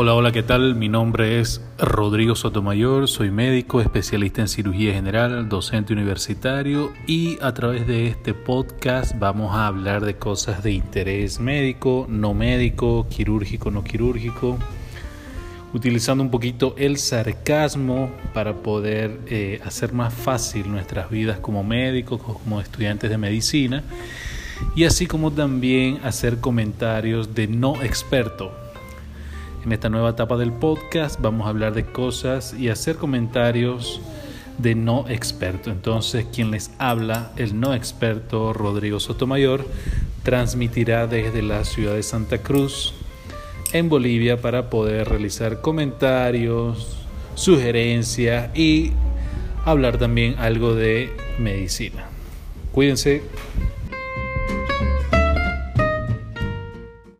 Hola, hola, ¿qué tal? Mi nombre es Rodrigo Sotomayor, soy médico, especialista en cirugía general, docente universitario y a través de este podcast vamos a hablar de cosas de interés médico, no médico, quirúrgico, no quirúrgico, utilizando un poquito el sarcasmo para poder eh, hacer más fácil nuestras vidas como médicos, como estudiantes de medicina y así como también hacer comentarios de no experto en esta nueva etapa del podcast vamos a hablar de cosas y hacer comentarios de no experto. Entonces, quien les habla, el no experto Rodrigo Sotomayor, transmitirá desde la ciudad de Santa Cruz, en Bolivia, para poder realizar comentarios, sugerencias y hablar también algo de medicina. Cuídense.